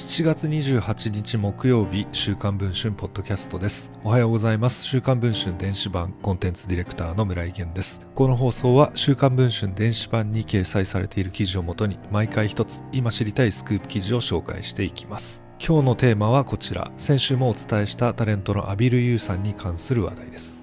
7月28日木曜日週刊文春ポッドキャストです。おはようございます。週刊文春電子版コンテンツディレクターの村井源です。この放送は週刊文春電子版に掲載されている記事をもとに毎回一つ今知りたいスクープ記事を紹介していきます。今日のテーマはこちら。先週もお伝えしたタレントのアビル・ユーさんに関する話題です。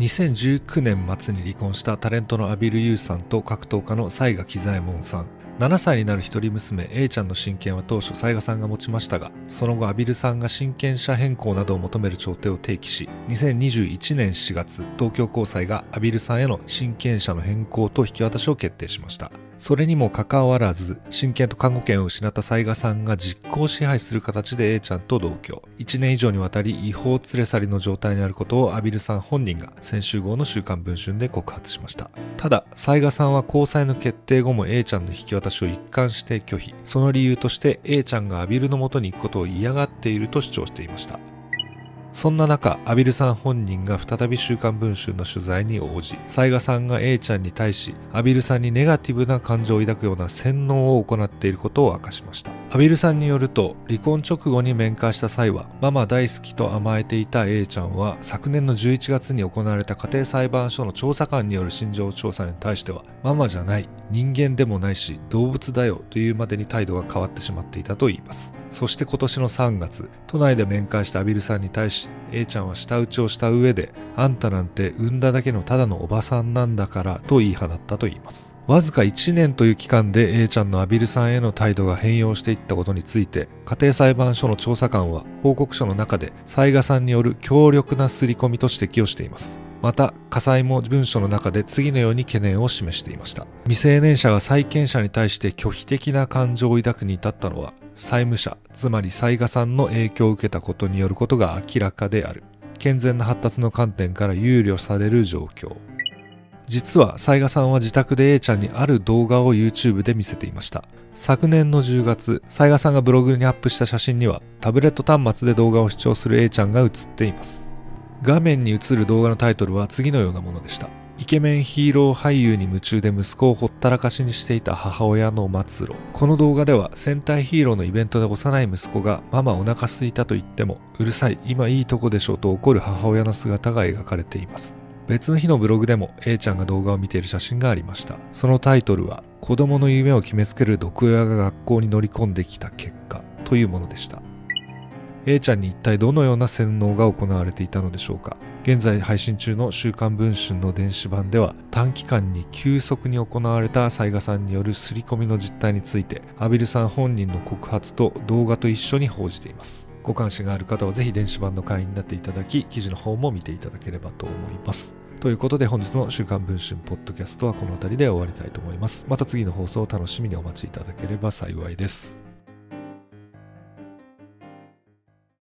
2019年末に離婚したタレントのアビル・ユーさんと格闘家の雑賀喜左衛門さん。7歳になる一人娘 A ちゃんの親権は当初雑賀さんが持ちましたがその後アビルさんが親権者変更などを求める調停を提起し2021年4月東京高裁がアビルさんへの親権者の変更と引き渡しを決定しました。それにもかかわらず、親権と看護権を失った雑賀さんが実効支配する形で A ちゃんと同居。1年以上にわたり違法連れ去りの状態にあることをアビルさん本人が先週号の週刊文春で告発しました。ただ、雑賀さんは交際の決定後も A ちゃんの引き渡しを一貫して拒否。その理由として A ちゃんがアビルの元に行くことを嫌がっていると主張していました。そんな中、アビルさん本人が再び週刊文春の取材に応じ、雑賀さんが A ちゃんに対し、アビルさんにネガティブな感情を抱くような洗脳を行っていることを明かしました。アビルさんによると、離婚直後に面会した際は、ママ大好きと甘えていた A ちゃんは、昨年の11月に行われた家庭裁判所の調査官による心情調査に対しては、ママじゃない、人間でもないし、動物だよというまでに態度が変わってしまっていたといいます。そして今年の3月、都内で面会したアビルさんに対し、A ちゃんは舌打ちをした上で、あんたなんて産んだだけのただのおばさんなんだからと言い放ったと言います。わずか1年という期間で A ちゃんのアビルさんへの態度が変容していったことについて、家庭裁判所の調査官は報告書の中で、雑賀さんによる強力な刷り込みと指摘をしています。また火災も文書の中で次のように懸念を示していました。未成年者が債権者に対して拒否的な感情を抱くに至ったのは債務者つまり雑賀さんの影響を受けたことによることが明らかである。健全な発達の観点から憂慮される状況。実は雑賀さんは自宅で A ちゃんにある動画を YouTube で見せていました。昨年の10月雑賀さんがブログにアップした写真にはタブレット端末で動画を視聴する A ちゃんが写っています。画面に映る動画のタイトルは次のようなものでした。イケメンヒーロー俳優に夢中で息子をほったらかしにしていた母親の末路。この動画では戦隊ヒーローのイベントで幼い息子がママお腹すいたと言ってもうるさい今いいとこでしょと怒る母親の姿が描かれています。別の日のブログでも A ちゃんが動画を見ている写真がありました。そのタイトルは子供の夢を決めつける毒親が学校に乗り込んできた結果というものでした。A ちゃんに一体どのような洗脳が行われていたのでしょうか？現在配信中の週刊文春の電子版では短期間に急速に行われた雑賀さんによる刷り込みの実態についてアビルさん本人の告発と動画と一緒に報じています。ご関心がある方はぜひ電子版の会員になっていただき記事の方も見ていただければと思います。ということで本日の週刊文春ポッドキャストはこの辺りで終わりたいと思います。また次の放送を楽しみにお待ちいただければ幸いです。